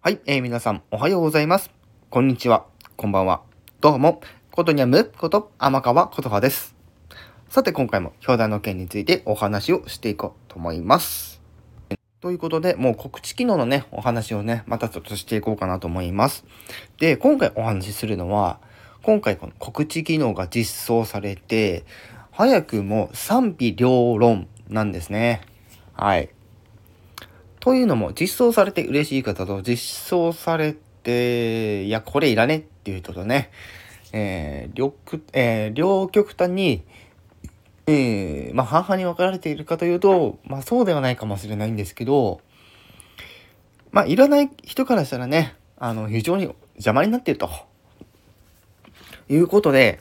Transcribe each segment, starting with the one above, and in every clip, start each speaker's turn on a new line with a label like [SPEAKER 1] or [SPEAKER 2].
[SPEAKER 1] はい、えー、皆さんおはようございます。こんにちは、こんばんは。どうも、ことにゃむこと天川ことはです。さて今回も兄弟の件についてお話をしていこうと思います。ということで、もう告知機能のね、お話をね、またちょっとしていこうかなと思います。で、今回お話しするのは、今回この告知機能が実装されて、早くも賛否両論なんですね。はい。というのも、実装されて嬉しい方と、実装されて、いや、これいらねっていう人とね、えー、両、えー、両極端に、えー、まあ、半々に分かられているかというと、まあ、そうではないかもしれないんですけど、まあ、いらない人からしたらね、あの、非常に邪魔になっていると。いうことで、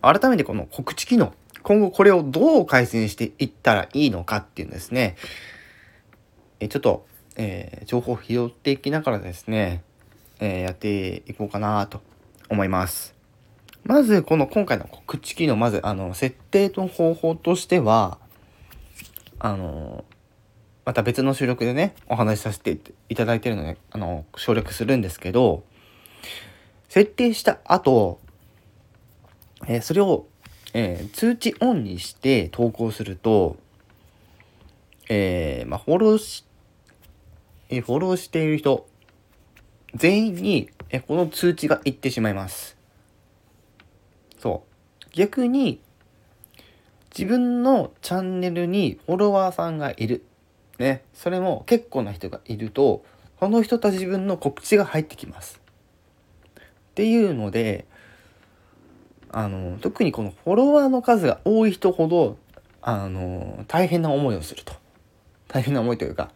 [SPEAKER 1] 改めてこの告知機能、今後これをどう改善していったらいいのかっていうんですね、えちょっと、えー、情報を拾っていきながらですね、えー、やっていこうかなと思います。まず、この今回の告知機能、まず、あの、設定の方法としては、あの、また別の収録でね、お話しさせていただいてるので、あの、省略するんですけど、設定した後、えー、それを、えー、通知オンにして投稿すると、えー、まあ、フォローしえフォローしている人、全員に、えこの通知が行ってしまいます。そう。逆に、自分のチャンネルにフォロワーさんがいる。ね。それも結構な人がいると、その人たち分の告知が入ってきます。っていうので、あの、特にこのフォロワーの数が多い人ほど、あの、大変な思いをすると。大変な思いというか、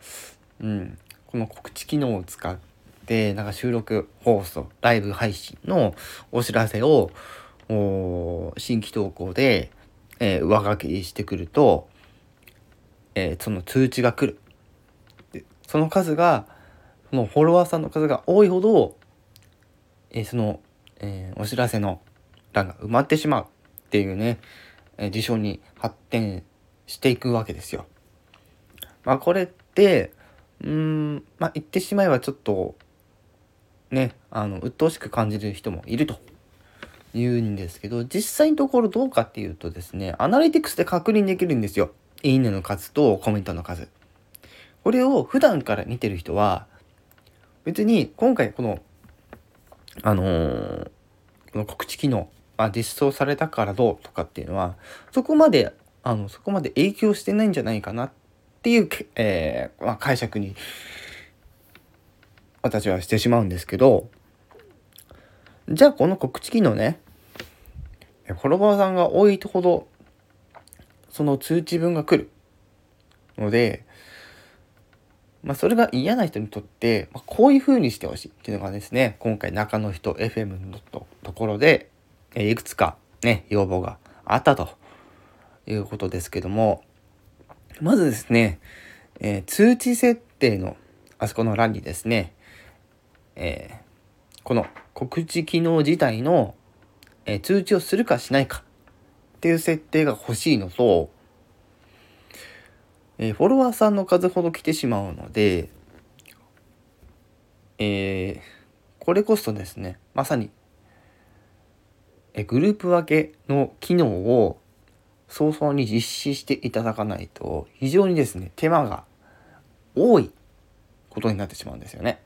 [SPEAKER 1] うん、この告知機能を使ってなんか収録放送ライブ配信のお知らせを新規投稿で、えー、上書きしてくると、えー、その通知が来るでその数がそのフォロワーさんの数が多いほど、えー、その、えお知らせの欄が埋まってしまうっていうね、え事象に発展していくわけですよ。まあこれってうーんまあ言ってしまえばちょっとねあの鬱陶しく感じる人もいると言うんですけど実際のところどうかっていうとですねアナリティクスで確認できるんですよ。いいねの数とコメントの数。これを普段から見てる人は別に今回このあのー、この告知機能、あ、実装されたからどうとかっていうのはそこまであのそこまで影響してないんじゃないかなっっていう、えー、まあ、解釈に私はしてしまうんですけどじゃあこの告知機能ねフォロワーさんが多いほどその通知文が来るので、まあ、それが嫌な人にとって、まあ、こういう風にしてほしいっていうのがですね今回中の人 FM のとところで、いくつかね要望があったということですけどもまずですね、えー、通知設定のあそこの欄にですね、えー、この告知機能自体の、えー、通知をするかしないかっていう設定が欲しいのと、えフォロワーさんの数ほど来てしまうので、えこれこそですね、まさに、えグループ分けの機能を早々に実施していただかないと非常にですね手間が多いことになってしまうんですよね。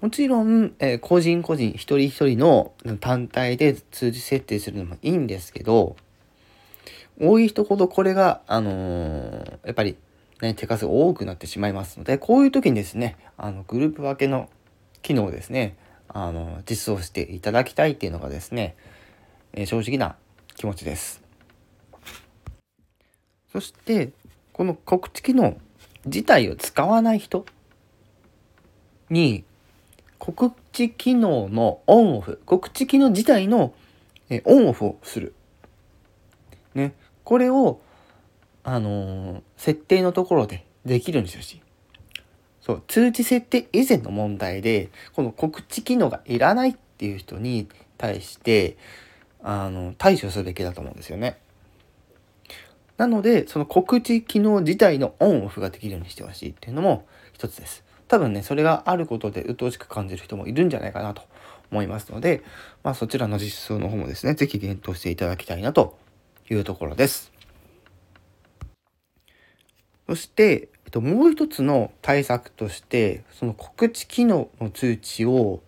[SPEAKER 1] もちろん、えー、個人個人一人一人の単体で通知設定するのもいいんですけど多い人ほどこれが、あのー、やっぱり、ね、手数が多くなってしまいますのでこういう時にですねあのグループ分けの機能をですねあの実装していただきたいっていうのがですね、えー、正直な気持ちです。そして、この告知機能自体を使わない人に、告知機能のオンオフ、告知機能自体のオンオフをする。ね。これを、あのー、設定のところでできるんですよし。そう、通知設定以前の問題で、この告知機能がいらないっていう人に対して、あの対処すべきだと思うんですよね。なのでその告知機能自体のオンオフができるようにしてほしいっていうのも一つです。多分ねそれがあることで鬱陶しく感じる人もいるんじゃないかなと思いますので、まあ、そちらの実装の方もですね是非検討していただきたいなというところです。そして、えっと、もう一つの対策としてその告知機能の通知を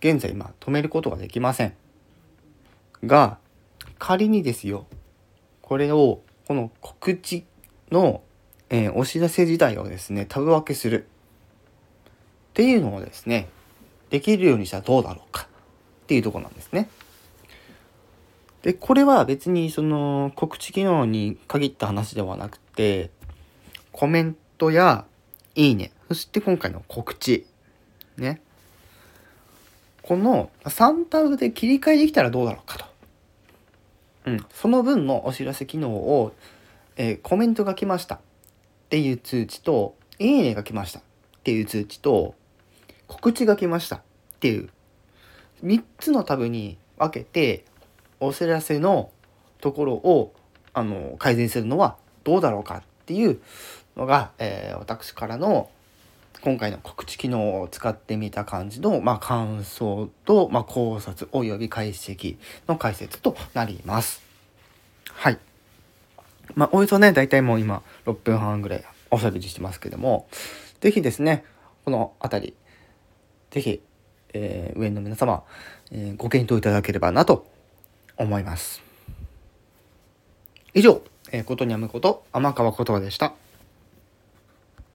[SPEAKER 1] 現在今止めることができませんが仮にですよこれをこの告知の、えー、お知らせ自体をですねタブ分けする。っていうのをですねできるようにしたらどうだろうか。っていうとこなんですね。でこれは別にその告知機能に限った話ではなくてコメントやいいね。そして今回の告知。ね。この3タブで切り替えできたらどうだろうかと。うん、その分のお知らせ機能を、えー、コメントが来ましたっていう通知と、いいねが来ましたっていう通知と、告知が来ましたっていう3つのタブに分けてお知らせのところをあの改善するのはどうだろうかっていうのが、えー、私からの今回の告知機能を使ってみた感じの、まあ、感想と、まあ、考察及び解析の解説となります。はい。まあ、およそね、だいたいもう今6分半ぐらいおしゃべりしてますけども、是非ですね、この辺り、是非、えー、上の皆様、えー、ご検討いただければなと思います。以上、えー、ことにゃむこと、天川ことでした。